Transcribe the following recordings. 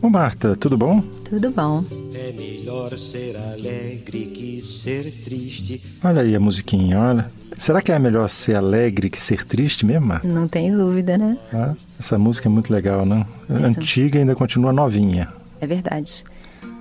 Ô Marta, tudo bom? Tudo bom. É melhor ser alegre que ser triste. Olha aí a musiquinha, olha. Será que é melhor ser alegre que ser triste mesmo, Marta? Não tem dúvida, né? Ah, essa música é muito legal, não? Essa- Antiga e ainda continua novinha. É verdade.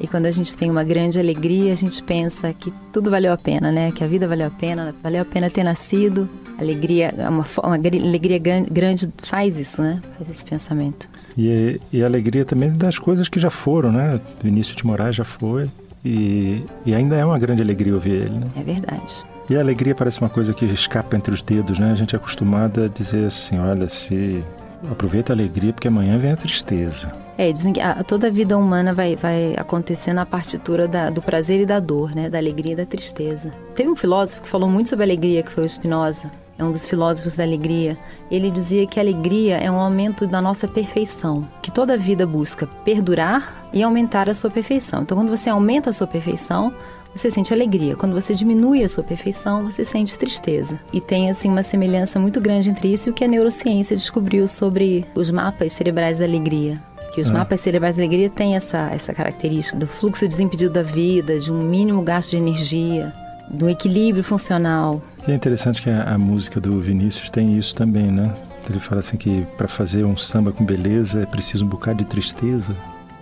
E quando a gente tem uma grande alegria, a gente pensa que tudo valeu a pena, né? Que a vida valeu a pena, valeu a pena ter nascido. Alegria, uma, fo- uma gri- alegria gran- grande faz isso, né? Faz esse pensamento. E, e a alegria também das coisas que já foram, né? Vinícius de Moraes já foi. E, e ainda é uma grande alegria ouvir ele, né? É verdade. E a alegria parece uma coisa que escapa entre os dedos, né? A gente é acostumado a dizer assim, olha, se aproveita a alegria porque amanhã vem a tristeza. É, dizem que a- toda a vida humana vai, vai acontecer na partitura da- do prazer e da dor, né? Da alegria e da tristeza. Teve um filósofo que falou muito sobre alegria, que foi o Spinoza. É um dos filósofos da alegria. Ele dizia que a alegria é um aumento da nossa perfeição, que toda a vida busca perdurar e aumentar a sua perfeição. Então, quando você aumenta a sua perfeição, você sente alegria. Quando você diminui a sua perfeição, você sente tristeza. E tem assim uma semelhança muito grande entre isso e o que a neurociência descobriu sobre os mapas cerebrais da alegria. Que os Ah. mapas cerebrais da alegria têm essa, essa característica do fluxo desimpedido da vida, de um mínimo gasto de energia, do equilíbrio funcional. E é interessante que a, a música do Vinícius tem isso também, né? Ele fala assim que para fazer um samba com beleza é preciso um bocado de tristeza.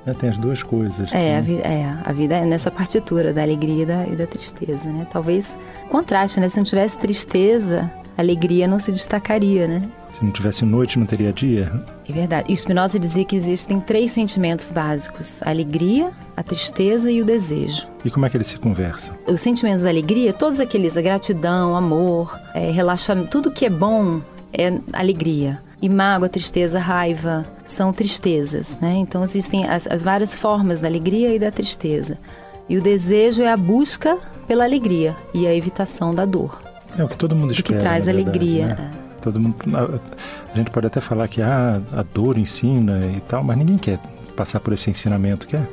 né? Tem as duas coisas. É, a, né? vi é, a vida é nessa partitura da alegria e da, e da tristeza, né? Talvez contraste, né? Se não tivesse tristeza, a alegria não se destacaria, né? Se não tivesse noite, não teria dia. É verdade. E Spinoza dizia que existem três sentimentos básicos: a alegria, a tristeza e o desejo. E como é que eles se conversam? Os sentimentos da alegria, todos aqueles, a gratidão, amor, é, relaxamento, tudo que é bom é alegria. E mágoa, tristeza, raiva são tristezas, né? Então existem as, as várias formas da alegria e da tristeza. E o desejo é a busca pela alegria e a evitação da dor. É o que todo mundo O que espera. traz na verdade, alegria. né? Todo mundo, a, a gente pode até falar que ah, a dor ensina e tal, mas ninguém quer passar por esse ensinamento, quer?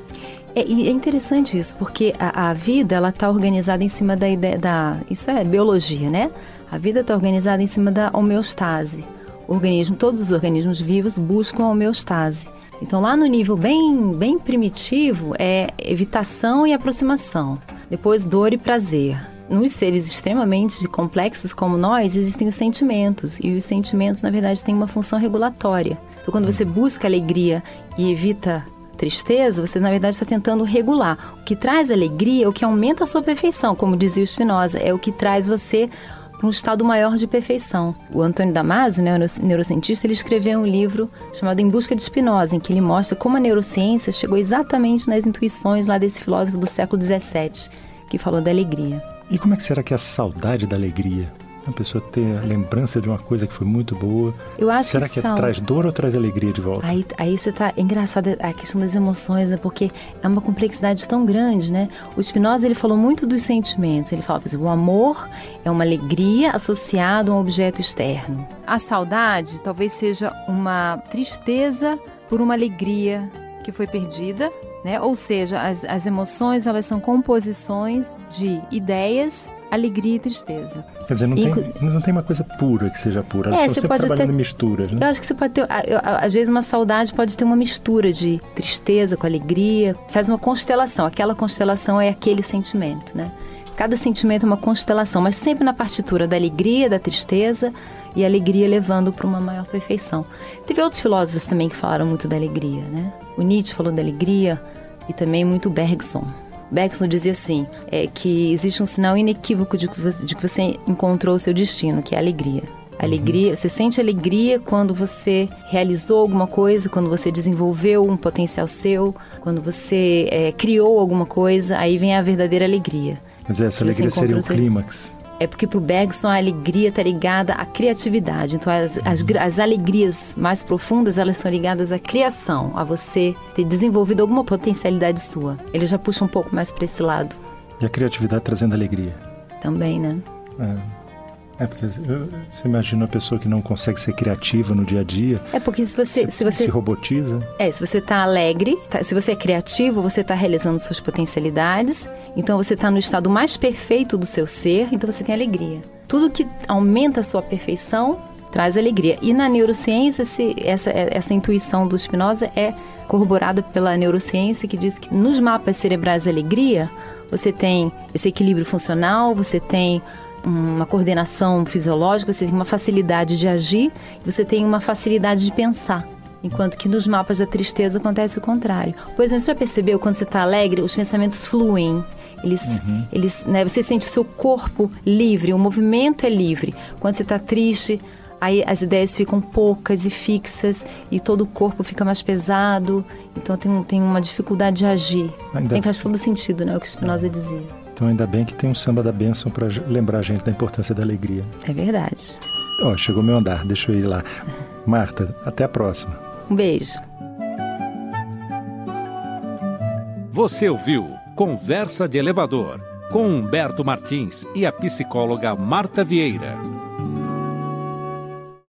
É, é interessante isso, porque a, a vida ela está organizada em cima da ideia da. Isso é biologia, né? A vida está organizada em cima da homeostase. O organismo, todos os organismos vivos buscam a homeostase. Então, lá no nível bem, bem primitivo, é evitação e aproximação. Depois, dor e prazer. Nos seres extremamente complexos como nós, existem os sentimentos. E os sentimentos, na verdade, têm uma função regulatória. Então, quando você busca alegria e evita tristeza, você na verdade está tentando regular. O que traz alegria é o que aumenta a sua perfeição, como dizia o Spinoza, é o que traz você para um estado maior de perfeição. O Antônio Damasio, né, neurocientista, ele escreveu um livro chamado Em Busca de Spinoza, em que ele mostra como a neurociência chegou exatamente nas intuições lá desse filósofo do século XVII, que falou da alegria. E como é que será que é a saudade da alegria? A pessoa ter a lembrança de uma coisa que foi muito boa. Eu acho será que que, sal- traz dor ou traz alegria de volta? Aí, aí você tá. É engraçado a questão das emoções, né? Porque é uma complexidade tão grande, né? O Spinoza ele falou muito dos sentimentos. Ele fala, por exemplo, o amor é uma alegria associada a um objeto externo. A saudade talvez seja uma tristeza por uma alegria que foi perdida. Né? Ou seja, as, as emoções elas são composições de ideias, alegria e tristeza. Quer dizer, não, Inclu- tem, não tem uma coisa pura que seja pura. Elas É, você pode trabalhando em misturas, né? Eu acho que você pode ter, às vezes, uma saudade pode ter uma mistura de tristeza com alegria, faz uma constelação. Aquela constelação é aquele sentimento, né? Cada sentimento é uma constelação, mas sempre na partitura da alegria, da tristeza e a alegria levando para uma maior perfeição. Teve outros filósofos também que falaram muito da alegria, né? O Nietzsche falou da alegria e também muito Bergson. Bergson dizia assim, é que existe um sinal inequívoco de que você, de que você encontrou o seu destino, que é a alegria. Alegria, você sente alegria quando você realizou alguma coisa, quando você desenvolveu um potencial seu, quando você é, criou alguma coisa, aí vem a verdadeira alegria. Mas essa alegria seria o clímax. É porque pro Bergson a alegria está ligada à criatividade. Então as, as, as alegrias mais profundas elas são ligadas à criação, a você ter desenvolvido alguma potencialidade sua. Ele já puxa um pouco mais para esse lado E a criatividade trazendo alegria. também, né? É. É porque você imagina uma pessoa que não consegue ser criativa no dia a dia, É porque se você se você se robotiza. É, se você tá alegre, tá- se você é criativo, você tá realizando suas potencialidades, então você tá no estado mais perfeito do seu ser, então você tem alegria. Tudo que aumenta a sua perfeição traz alegria. E na neurociência, esse, essa, essa intuição do Spinoza é corroborada pela neurociência, que diz que nos mapas cerebrais da alegria, você tem esse equilíbrio funcional, você tem uma coordenação fisiológica, você tem uma facilidade de agir, você tem uma facilidade de pensar. Enquanto que nos mapas da tristeza acontece o contrário. Exemplo, você já percebeu quando você está alegre, os pensamentos fluem. Eles, uhum. eles, né, você sente o seu corpo livre, o movimento é livre. Quando você está triste, aí as ideias ficam poucas e fixas e todo o corpo fica mais pesado. Então tem, tem uma dificuldade de agir. Ainda... Tem, faz todo sentido, né, o que Spinoza dizia. Então ainda bem que tem um samba da bênção para lembrar a gente da importância da alegria. É verdade. Ó, oh, chegou meu andar, deixa eu ir lá. Marta, até a próxima. Um beijo. Você ouviu Conversa de Elevador com Humberto Martins e a psicóloga Marta Vieira.